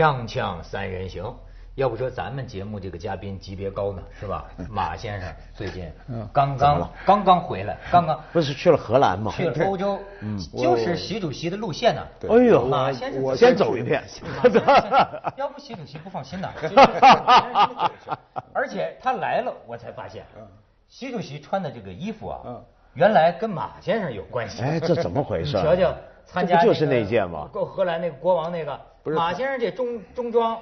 锵锵三人行，要不说咱们节目这个嘉宾级别高呢，是吧？马先生最近刚刚刚刚回来，刚刚 不是去了荷兰吗？去了欧洲，就是习主席的路线呢。哎呦，马先生我先走一遍。要不习主席不放心呐。而且他来了，我才发现，习主席穿的这个衣服啊，原来跟马先生有关系。哎，这怎么回事？瞧瞧，参加就是那件吗？够荷兰那个国王那个，马先生这中中装。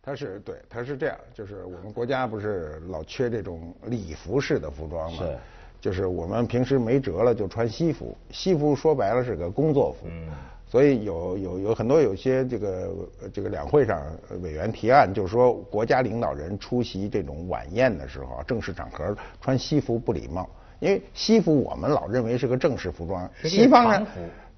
他是对，他是这样，就是我们国家不是老缺这种礼服式的服装吗？是，就是我们平时没辙了就穿西服，西服说白了是个工作服，嗯，所以有有有很多有些这个这个两会上委员提案，就是说国家领导人出席这种晚宴的时候，正式场合穿西服不礼貌，因为西服我们老认为是个正式服装，西方人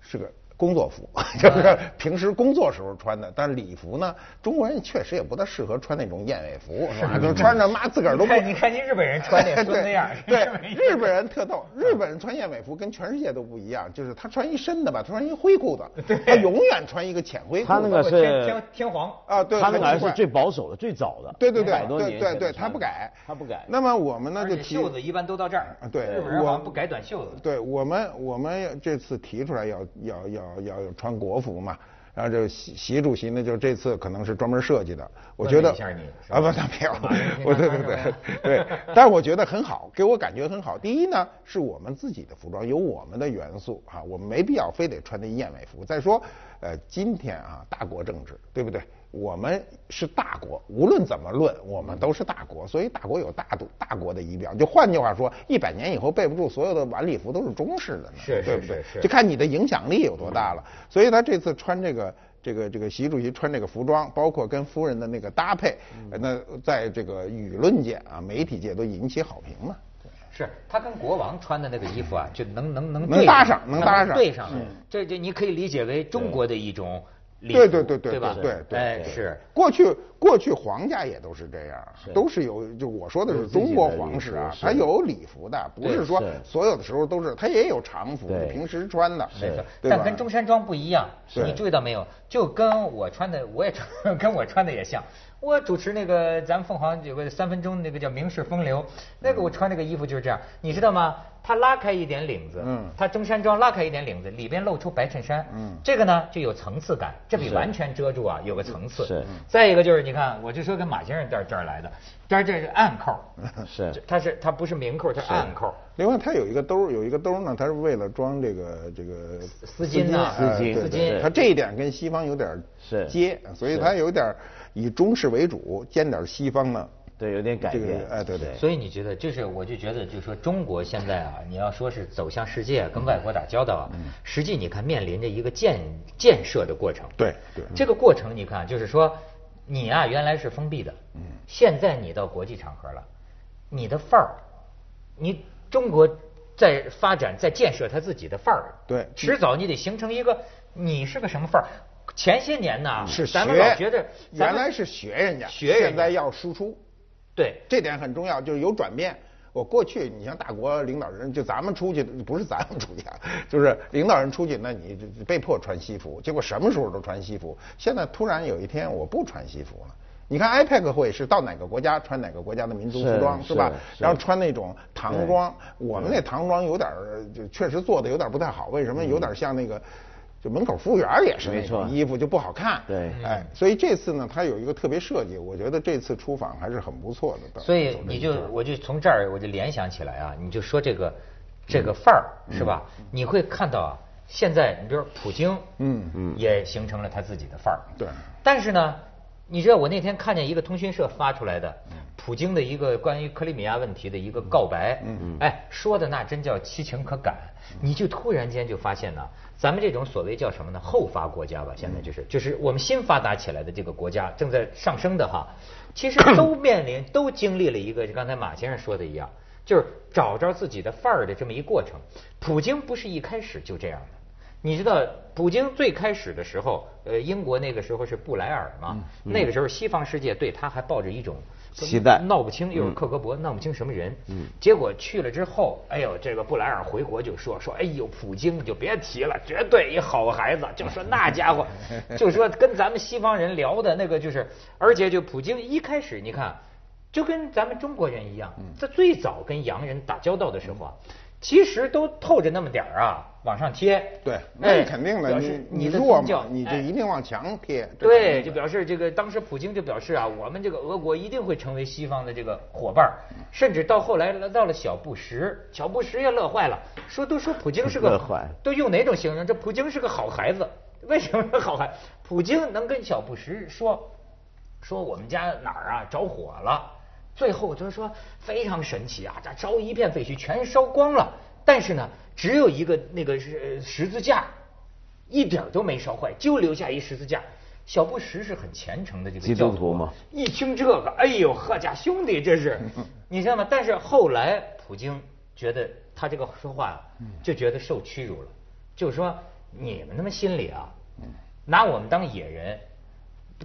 是个。工作服 就是平时工作时候穿的，但是礼服呢，中国人确实也不大适合穿那种燕尾服，是吧？就穿着妈自个儿都不。你看，你日本人穿那那样。对，日本人特逗，日本人穿燕尾服跟全世界都不一样，就是他穿一身的吧，他穿一灰裤子，他永远穿一个浅灰裤。他那个是天天皇啊，对，他那个是最保守的、最早的，对对对，对对对，他不改，他不改。那么我们呢就提袖子一般都到这儿，对，日本人好像不改短袖子。对我们，我们这次提出来要要要要穿国。服嘛，然后这习习主席呢，就这次可能是专门设计的，我觉得啊不，他没有，我对对对对，但是我觉得很好，给我感觉很好。第一呢，是我们自己的服装有我们的元素啊，我们没必要非得穿那燕尾服。再说，呃，今天啊，大国政治，对不对？我们是大国，无论怎么论，我们都是大国，所以大国有大度大国的仪表。就换句话说，一百年以后背不住所有的晚礼服都是中式的，是对不对？是就看你的影响力有多大了。所以他这次穿这个这个这个习主席穿这个服装，包括跟夫人的那个搭配，那在这个舆论界啊、媒体界都引起好评嘛。是他跟国王穿的那个衣服啊，就能能能能搭上，能搭上，对上。这这你可以理解为中国的一种。对对对对对吧？对对，哎是。过去过去皇家也都是这样，都是有就我说的是中国皇室啊，它有礼服的，不是说所有的时候都是，它也有常服，平时穿的。没错，但跟中山装不一样，你注意到没有？就跟我穿的，我也穿，跟我穿的也像。我主持那个咱们凤凰有个三分钟那个叫《名士风流》，那个我穿那个衣服就是这样，你知道吗？他拉开一点领子，嗯，他中山装拉开一点领子，里边露出白衬衫，嗯，这个呢就有层次感，这比完全遮住啊有个层次。是。再一个就是你看，我就说跟马先生这儿这儿来的，这儿这是暗扣，是，它是它不是明扣，它是暗扣。另外它有一个兜，有一个兜呢，它是为了装这个这个丝巾呐，丝巾，丝巾。它这一点跟西方有点接，所以它有点。以中式为主，兼点西方呢？对，有点改变。哎，对对。所以你觉得，就是我就觉得，就是说中国现在啊，你要说是走向世界，跟外国打交道啊，实际你看面临着一个建建设的过程。对对。这个过程你看，就是说你啊原来是封闭的，嗯，现在你到国际场合了，你的范儿，你中国在发展，在建设他自己的范儿。对。迟早你得形成一个，你是个什么范儿？前些年呢，是咱们老觉得原来是学人家，学现在要输出，对，这点很重要，就是有转变。我过去你像大国领导人，就咱们出去不是咱们出去，就是领导人出去，那你被迫穿西服，结果什么时候都穿西服。现在突然有一天我不穿西服了，你看 IPAC 会是到哪个国家穿哪个国家的民族服装是吧？然后穿那种唐装，我们那唐装有点就确实做的有点不太好，为什么？有点像那个。就门口服务员也是那种衣服，就不好看。对，哎，所以这次呢，他有一个特别设计，我觉得这次出访还是很不错的。所以你就我就从这儿我就联想起来啊，你就说这个这个范儿是吧？你会看到啊，现在你比如普京，嗯嗯，也形成了他自己的范儿。对。但是呢，你知道我那天看见一个通讯社发出来的普京的一个关于克里米亚问题的一个告白，嗯嗯，哎，说的那真叫其情可感。你就突然间就发现呢。咱们这种所谓叫什么呢？后发国家吧，现在就是就是我们新发达起来的这个国家正在上升的哈，其实都 面临都经历了一个就刚才马先生说的一样，就是找着自己的范儿的这么一过程。普京不是一开始就这样的，你知道，普京最开始的时候，呃，英国那个时候是布莱尔嘛，那个时候西方世界对他还抱着一种期待。闹不清，又是克格勃，闹不清什么人。嗯，结果去了之后，哎呦，这个布莱尔回国就说说，哎呦，普京你就别提了，绝对一好孩子，就说那家伙，就说跟咱们西方人聊的那个就是，而且就普京一开始你看，就跟咱们中国人一样，在最早跟洋人打交道的时候啊。其实都透着那么点儿啊，往上贴。对，那肯定的。你你弱嘛，你就一定往墙贴。对，就表示这个当时普京就表示啊，我们这个俄国一定会成为西方的这个伙伴甚至到后来到了小布什，小布什也乐坏了，说都说普京是个，都用哪种形容？这普京是个好孩子，为什么是好孩？普京能跟小布什说，说我们家哪儿啊着火了。最后就是说非常神奇啊，这烧一片废墟，全烧光了，但是呢，只有一个那个是十字架，一点都没烧坏，就留下一十字架。小布什是很虔诚的这个基督徒嘛，一听这个，哎呦，贺家兄弟这是，你知道吗？但是后来普京觉得他这个说话就觉得受屈辱了，就是说你们他妈心里啊，拿我们当野人，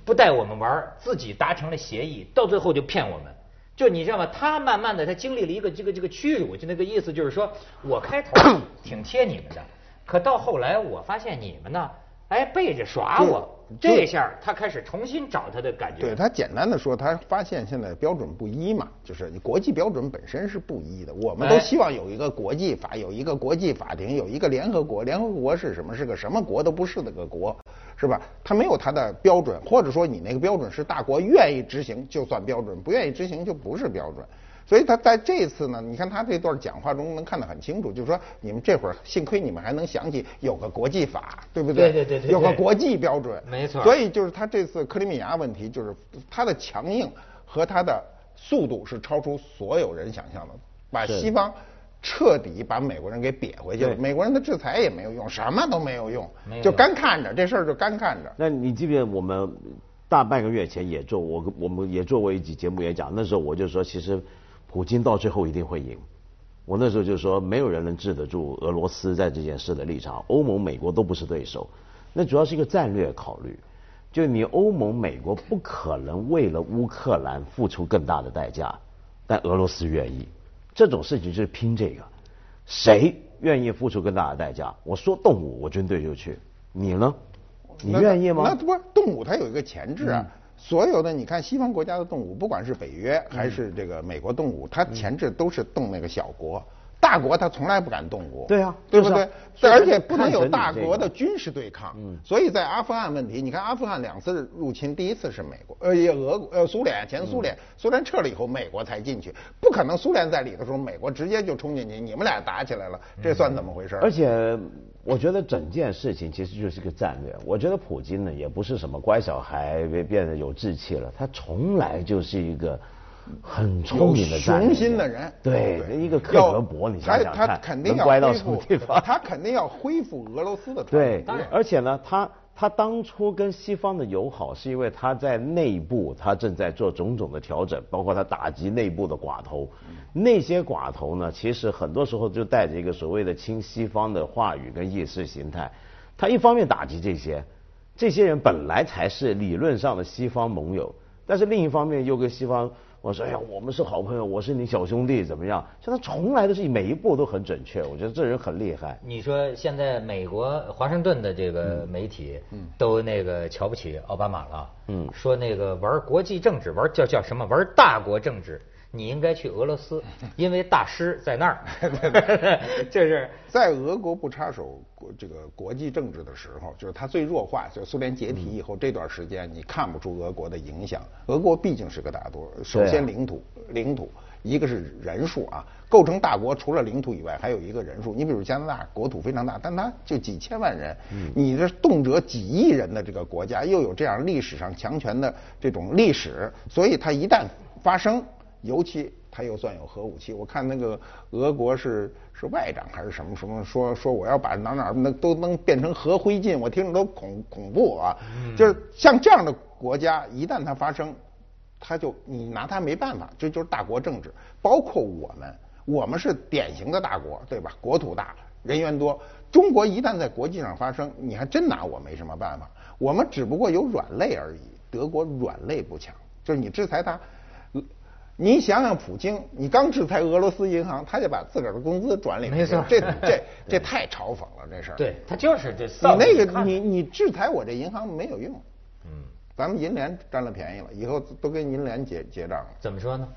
不带我们玩，自己达成了协议，到最后就骗我们。就你知道吗？他慢慢的，他经历了一个这个这个屈辱，就那个意思，就是说我开头 挺贴你们的，可到后来我发现你们呢，哎背着耍我，这下他开始重新找他的感觉。对他简单的说，他发现现在标准不一嘛，就是国际标准本身是不一的。我们都希望有一个国际法，有一个国际法庭，有一个联合国。联合国是什么？是个什么国都不是那个国。是吧？他没有他的标准，或者说你那个标准是大国愿意执行就算标准，不愿意执行就不是标准。所以他在这次呢，你看他这段讲话中能看得很清楚，就是说你们这会儿幸亏你们还能想起有个国际法，对不对？对对对对。有个国际标准。没错。所以就是他这次克里米亚问题，就是他的强硬和他的速度是超出所有人想象的，把西方。彻底把美国人给瘪回去了，美国人的制裁也没有用，什么都没有用，就干看着这事儿就干看着。那你记不记得我们大半个月前也做我我们也做过一集节目也讲，那时候我就说其实普京到最后一定会赢。我那时候就说没有人能治得住俄罗斯在这件事的立场，欧盟、美国都不是对手。那主要是一个战略考虑，就你欧盟、美国不可能为了乌克兰付出更大的代价，但俄罗斯愿意。这种事情就是拼这个，谁愿意付出更大的代价？我说动武，我军队就去。你呢？你愿意吗？那不是动武，它有一个前置啊。所有的你看西方国家的动武，不管是北约还是这个美国动武，它前置都是动那个小国。大国他从来不敢动武，对啊，对不对？而且不能有大国的军事对抗。嗯，所以在阿富汗问题，你看阿富汗两次入侵，第一次是美国，呃，也俄呃苏联前苏联，苏联撤了以后，美国才进去，不可能苏联在里的时候，美国直接就冲进去，你们俩打起来了，这算怎么回事？而且我觉得整件事情其实就是个战略。我觉得普京呢也不是什么乖小孩变得有志气了，他从来就是一个。很聪明的雄心的人，对，一个克格勃，你想想看，能乖到什么地方？他肯定要恢复俄罗斯的。对，而且呢，他他当初跟西方的友好，是因为他在内部他正在做种种的调整，包括他打击内部的寡头。那些寡头呢，其实很多时候就带着一个所谓的亲西方的话语跟意识形态。他一方面打击这些，这些人本来才是理论上的西方盟友，但是另一方面又跟西方。我说：“哎呀，我们是好朋友，我是你小兄弟，怎么样？”像他从来都是每一步都很准确，我觉得这人很厉害。你说现在美国华盛顿的这个媒体都那个瞧不起奥巴马了，嗯，说那个玩国际政治，玩叫叫什么？玩大国政治。你应该去俄罗斯，因为大师在那儿。这是在俄国不插手国这个国际政治的时候，就是它最弱化，就苏联解体以后这段时间，你看不出俄国的影响。俄国毕竟是个大国，首先领土，领土，一个是人数啊，构成大国除了领土以外，还有一个人数。你比如加拿大，国土非常大，但它就几千万人，你这动辄几亿人的这个国家，又有这样历史上强权的这种历史，所以它一旦发生。尤其他又算有核武器，我看那个俄国是是外长还是什么什么说说我要把哪哪那都能变成核灰烬，我听着都恐恐怖啊！就是像这样的国家，一旦它发生，他就你拿他没办法，这就是大国政治。包括我们，我们是典型的大国，对吧？国土大，人员多。中国一旦在国际上发生，你还真拿我没什么办法。我们只不过有软肋而已，德国软肋不强，就是你制裁他。你想想，普京，你刚制裁俄罗斯银行，他就把自个儿的工资转里面没错这 这这太嘲讽了，这事儿。对他就是这你丧那个你你制裁我这银行没有用。嗯，咱们银联占了便宜了，以后都跟银联结结账了。怎么说呢？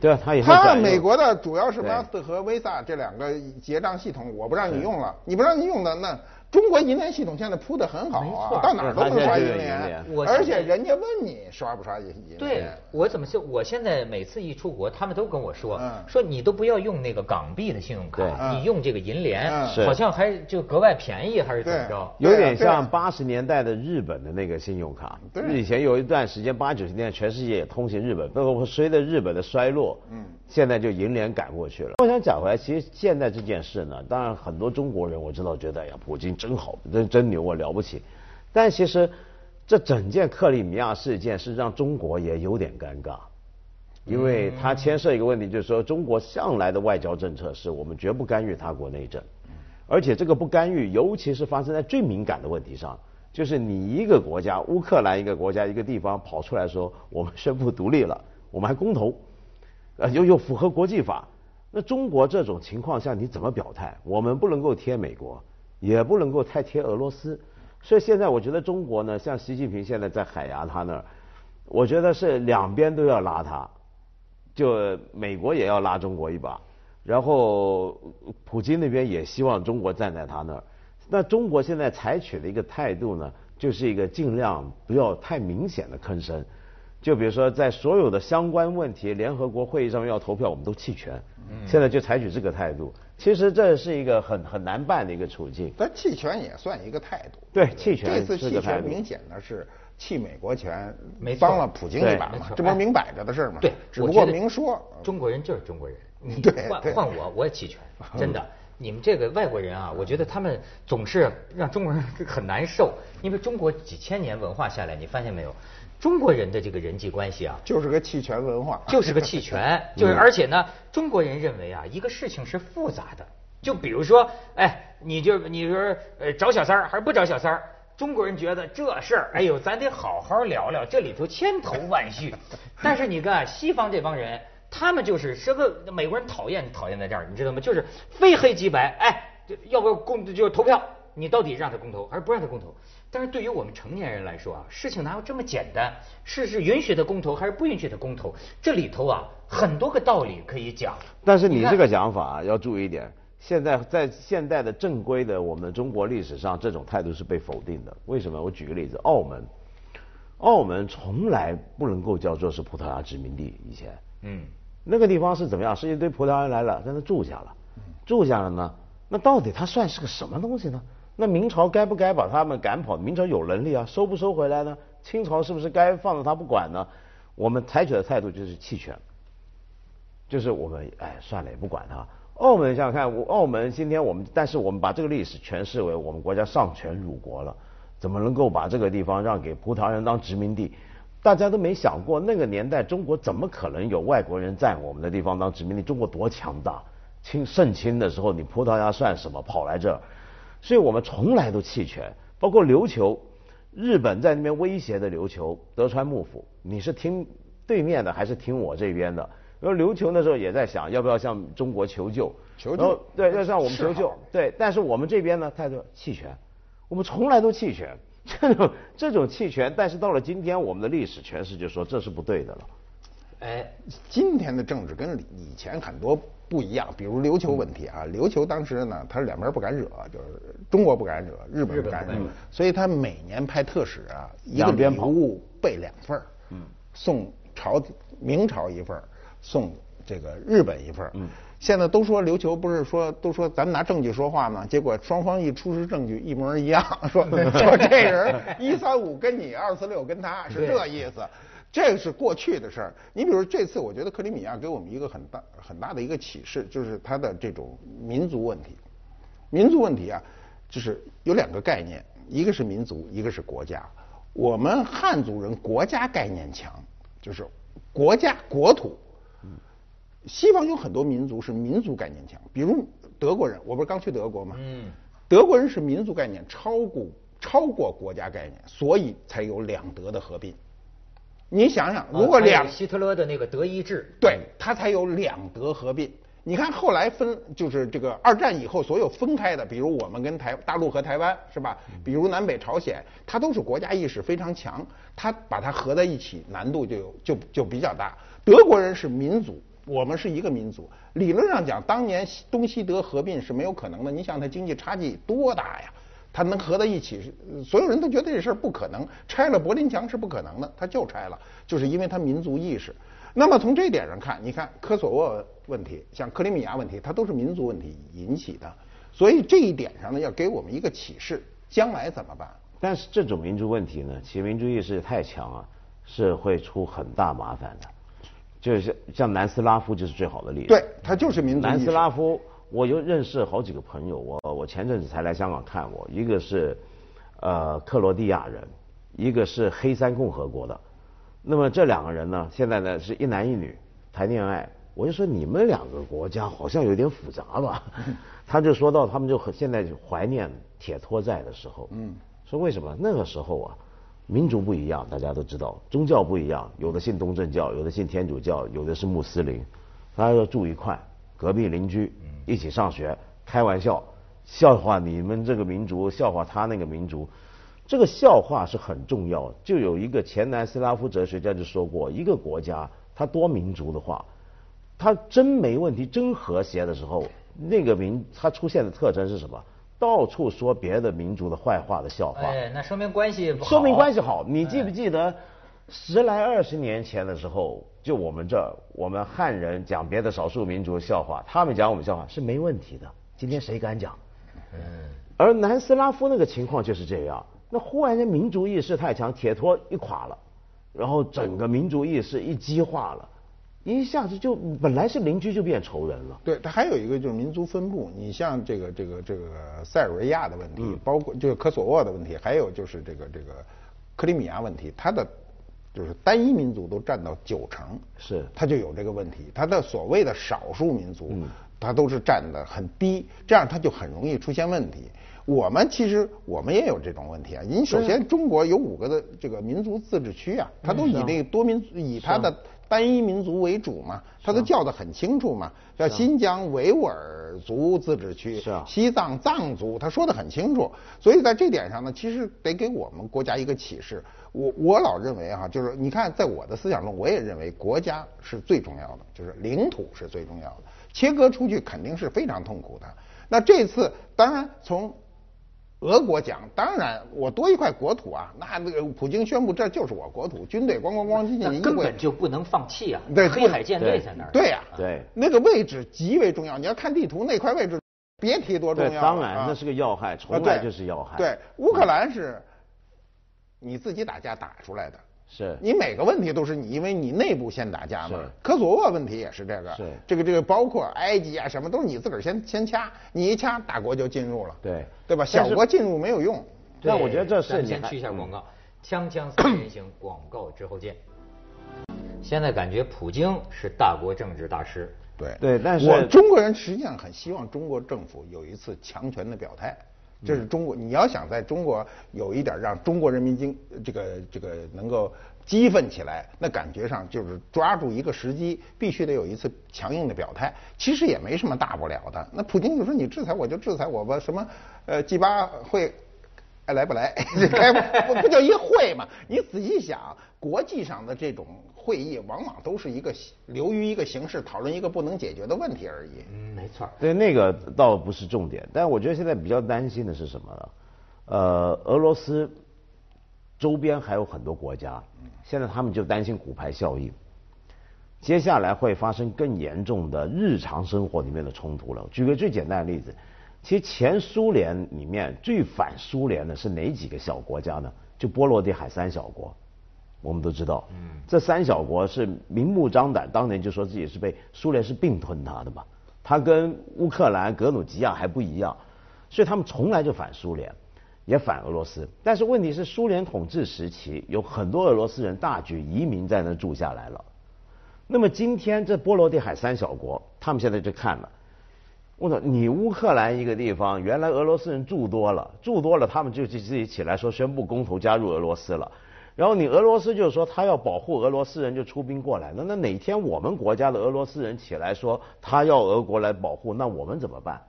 对啊，他以后他美国的主要是对 Master 和 Visa 这两个结账系统，我不让你用了，你不让你用的那。中国银联系统现在铺的很好啊，到哪儿都能刷银联而且人家问你刷不刷银联。对。我怎么就？我现在每次一出国，他们都跟我说嗯，说你都不要用那个港币的信用卡，你用这个银联，好像还就格外便宜，还是怎么着？有点像八十年代的日本的那个信用卡。对。以前有一段时间，八九十年代全世界也通行日本，不过随着日本的衰落，嗯，现在就银联赶过去了。我想讲回来，其实现在这件事呢，当然很多中国人我知道觉得，哎呀，普京真好，真真牛啊，了不起。但其实这整件克里米亚事件是让中国也有点尴尬。因为它牵涉一个问题，就是说中国向来的外交政策是我们绝不干预他国内政，而且这个不干预，尤其是发生在最敏感的问题上，就是你一个国家，乌克兰一个国家一个地方跑出来说我们宣布独立了，我们还公投，呃又又符合国际法，那中国这种情况下你怎么表态？我们不能够贴美国，也不能够太贴俄罗斯，所以现在我觉得中国呢，像习近平现在在海牙他那儿，我觉得是两边都要拉他。就美国也要拉中国一把，然后普京那边也希望中国站在他那儿。那中国现在采取的一个态度呢，就是一个尽量不要太明显的吭声。就比如说，在所有的相关问题，联合国会议上面要投票，我们都弃权。现在就采取这个态度，其实这是一个很很难办的一个处境。但弃权也算一个态度。对弃权这次弃是个态度权明显的是弃美国权没，帮了普京一把嘛这不是明摆着的事儿嘛？对，只不过明说。中国人就是中国人，你 对换换我我也弃权，真的。你们这个外国人啊，我觉得他们总是让中国人 很难受，因为中国几千年文化下来，你发现没有，中国人的这个人际关系啊，就是个弃权文化，就是个弃权，就是而且呢，中国人认为啊，一个事情是复杂的，就比如说，哎，你就你说呃找小三儿还是不找小三儿？中国人觉得这事儿，哎呦，咱得好好聊聊，这里头千头万绪。但是你看西方这帮人，他们就是是个美国人讨厌讨厌在这儿，你知道吗？就是非黑即白，哎，要不要公就投票，你到底让他公投还是不让他公投？但是对于我们成年人来说啊，事情哪有这么简单？是是允许他公投还是不允许他公投？这里头啊很多个道理可以讲。但是你这个讲法要注意一点，现在在现代的正规的我们中国历史上，这种态度是被否定的。为什么？我举个例子，澳门，澳门从来不能够叫做是葡萄牙殖民地，以前，嗯，那个地方是怎么样？是一堆葡萄牙人来了，在那住下了，住下了呢，那到底它算是个什么东西呢？那明朝该不该把他们赶跑？明朝有能力啊，收不收回来呢？清朝是不是该放着他不管呢？我们采取的态度就是弃权。就是我们哎算了也不管他。澳门想想看，澳门今天我们，但是我们把这个历史诠释为我们国家丧权辱国了，怎么能够把这个地方让给葡萄牙人当殖民地？大家都没想过那个年代中国怎么可能有外国人占我们的地方当殖民地？中国多强大！清盛清的时候，你葡萄牙算什么？跑来这儿，所以我们从来都弃权，包括琉球，日本在那边威胁的琉球德川幕府，你是听对面的还是听我这边的？然后琉球那时候也在想，要不要向中国求救？求救对，要向我们求救。对，但是我们这边呢，态度弃权，我们从来都弃权。这种这种弃权，但是到了今天，我们的历史诠释就说这是不对的了。哎，今天的政治跟以前很多不一样，比如琉球问题啊，琉球当时呢，他是两边不敢惹，就是中国不敢惹，日本不敢惹所以他每年派特使啊，一个礼物备两份嗯，送朝明朝一份儿送这个日本一份儿嗯。现在都说琉球不是说都说咱们拿证据说话吗？结果双方一出示证据一模一样，说 说这人一三五跟你，二四六跟他是这意思。这个是过去的事儿。你比如这次，我觉得克里米亚给我们一个很大很大的一个启示，就是它的这种民族问题。民族问题啊，就是有两个概念，一个是民族，一个是国家。我们汉族人国家概念强，就是国家国土。西方有很多民族是民族概念强，比如德国人，我不是刚去德国吗？嗯，德国人是民族概念超过超过国家概念，所以才有两德的合并。你想想，如果两希特勒的那个德意志，对他才有两德合并。你看后来分就是这个二战以后所有分开的，比如我们跟台大陆和台湾是吧？比如南北朝鲜，它都是国家意识非常强，它把它合在一起难度就有就就比较大。德国人是民族，我们是一个民族，理论上讲，当年东西德合并是没有可能的。你想，它经济差距多大呀？它能合在一起，所有人都觉得这事儿不可能，拆了柏林墙是不可能的，它就拆了，就是因为它民族意识。那么从这点上看，你看科索沃问题，像克里米亚问题，它都是民族问题引起的，所以这一点上呢，要给我们一个启示，将来怎么办？但是这种民族问题呢，其民族意识太强啊，是会出很大麻烦的。就是像南斯拉夫就是最好的例子。对，它就是民族。南斯拉夫，我又认识好几个朋友，我我前阵子才来香港看我，一个是呃克罗地亚人，一个是黑山共和国的。那么这两个人呢，现在呢是一男一女谈恋爱，我就说你们两个国家好像有点复杂吧？他就说到他们就很现在就怀念铁托在的时候，嗯，说为什么？那个时候啊，民族不一样，大家都知道，宗教不一样，有的信东正教，有的信天主教，有的是穆斯林，大家要住一块，隔壁邻居一起上学，开玩笑，笑话你们这个民族，笑话他那个民族。这个笑话是很重要，就有一个前南斯拉夫哲学家就说过，一个国家它多民族的话，它真没问题、真和谐的时候，那个民它出现的特征是什么？到处说别的民族的坏话的笑话。哎，那说明关系好。说明关系好。你记不记得十来二十年前的时候，就我们这儿我们汉人讲别的少数民族笑话，他们讲我们笑话是没问题的。今天谁敢讲？嗯。而南斯拉夫那个情况就是这样。那忽然间民族意识太强，铁托一垮了，然后整个民族意识一激化了，一下子就本来是邻居就变仇人了。对，它还有一个就是民族分布，你像这个这个这个塞尔维亚的问题，包括就是科索沃的问题，还有就是这个这个克里米亚问题，它的就是单一民族都占到九成，是。他就有这个问题，他的所谓的少数民族，他都是占的很低，这样他就很容易出现问题。我们其实我们也有这种问题啊！你首先中国有五个的这个民族自治区啊，它都以那个多民以它的单一民族为主嘛，他都叫得很清楚嘛，叫新疆维吾尔族自治区，西藏藏族，他说得很清楚。所以在这点上呢，其实得给我们国家一个启示。我我老认为哈，就是你看，在我的思想中，我也认为国家是最重要的，就是领土是最重要的，切割出去肯定是非常痛苦的。那这次当然从俄国讲，当然我多一块国土啊，那那个普京宣布这就是我国土，军队咣咣咣进去，根本就不能放弃啊！对，黑海舰队在那儿。对呀，对，那个位置极为重要。你要看地图，那块位置别提多重要。当然那是个要害，从来就是要害。对，乌克兰是你自己打架打出来的。是你每个问题都是你，因为你内部先打架嘛。科索沃问题也是这个。是这个这个包括埃及啊什么都是你自个儿先先掐，你一掐大国就进入了。对对吧？小国进入没有用。那我觉得这是先去一下广告，锵锵三人行广告之后见。现在感觉普京是大国政治大师。对对，但是我中国人实际上很希望中国政府有一次强权的表态。这是中国，你要想在中国有一点让中国人民经这个这个能够激愤起来，那感觉上就是抓住一个时机，必须得有一次强硬的表态。其实也没什么大不了的。那普京就说你制裁我就制裁我吧，什么呃 G 八会。爱来不来？开不不就一会嘛？你仔细想，国际上的这种会议，往往都是一个流于一个形式，讨论一个不能解决的问题而已。嗯，没错。对，那个倒不是重点，但我觉得现在比较担心的是什么呢？呃，俄罗斯周边还有很多国家，现在他们就担心骨牌效应，接下来会发生更严重的日常生活里面的冲突了。举个最简单的例子。其实前苏联里面最反苏联的是哪几个小国家呢？就波罗的海三小国，我们都知道。嗯。这三小国是明目张胆，当年就说自己是被苏联是并吞它的嘛。它跟乌克兰、格鲁吉亚还不一样，所以他们从来就反苏联，也反俄罗斯。但是问题是，苏联统治时期有很多俄罗斯人大举移民在那住下来了。那么今天这波罗的海三小国，他们现在就看了。我操！你乌克兰一个地方，原来俄罗斯人住多了，住多了，他们就自己起来说宣布公投加入俄罗斯了。然后你俄罗斯就是说他要保护俄罗斯人就出兵过来，那那哪天我们国家的俄罗斯人起来说他要俄国来保护，那我们怎么办？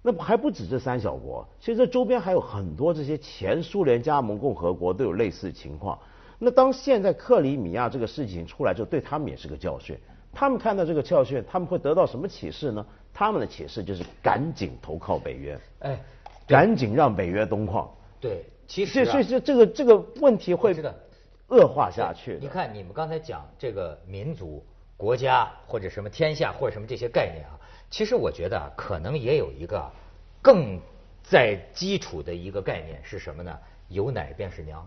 那还不止这三小国，其实这周边还有很多这些前苏联加盟共和国都有类似情况。那当现在克里米亚这个事情出来之后，对他们也是个教训。他们看到这个教训，他们会得到什么启示呢？他们的启示就是赶紧投靠北约，哎，赶紧让北约东扩。对，其实所以这这个这个问题会恶化下去。你看，你们刚才讲这个民族、国家或者什么天下或者什么这些概念啊，其实我觉得可能也有一个更在基础的一个概念是什么呢？有奶便是娘。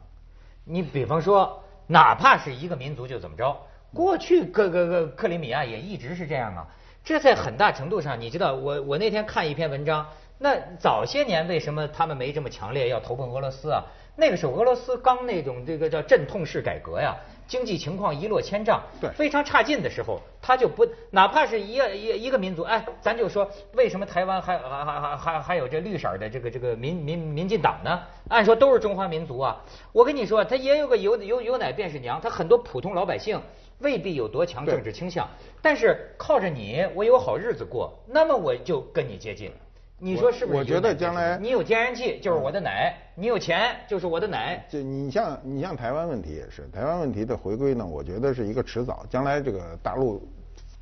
你比方说，哪怕是一个民族就怎么着，过去克克克克里米亚也一直是这样啊。这在很大程度上，你知道，我我那天看一篇文章，那早些年为什么他们没这么强烈要投奔俄罗斯啊？那个时候俄罗斯刚那种这个叫阵痛式改革呀。经济情况一落千丈，对，非常差劲的时候，他就不，哪怕是一个一一个民族，哎，咱就说，为什么台湾还还还还还还有这绿色的这个这个民民民进党呢？按说都是中华民族啊，我跟你说，他也有个有有有奶便是娘，他很多普通老百姓未必有多强政治倾向，但是靠着你，我有好日子过，那么我就跟你接近。你说是不是？我觉得将来你有天然气就是我的奶，你有钱就是我的奶。就你像你像台湾问题也是，台湾问题的回归呢，我觉得是一个迟早。将来这个大陆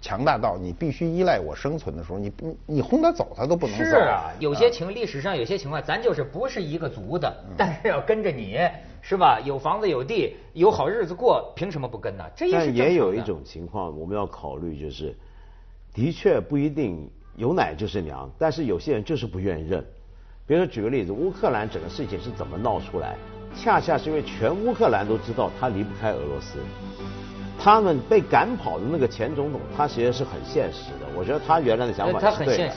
强大到你必须依赖我生存的时候，你你你轰他走他都不能走。是啊，有些情历史上有些情况，咱就是不是一个族的，但是要跟着你是吧？有房子有地有好日子过，凭什么不跟呢？这也是但也有一种情况我们要考虑，就是的确不一定。有奶就是娘，但是有些人就是不愿意认。比如说举个例子，乌克兰整个事情是怎么闹出来？恰恰是因为全乌克兰都知道他离不开俄罗斯，他们被赶跑的那个前总统，他其实是很现实的。我觉得他原来的想法是对的。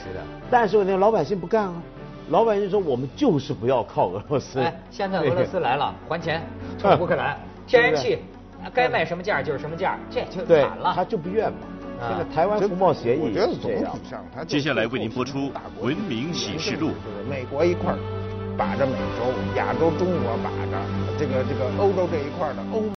但是那老百姓不干啊，老百姓说我们就是不要靠俄罗斯。哎，现在 俄罗斯来了，还钱，从乌克兰，天然气 该卖什么价就是什么价，这就惨了。他就不愿嘛。这个台湾服贸协议，我觉得总体上，接下来为您播出《文明启示录》。美国一块把着美洲，亚洲中国把着这个这个欧洲这一块的欧。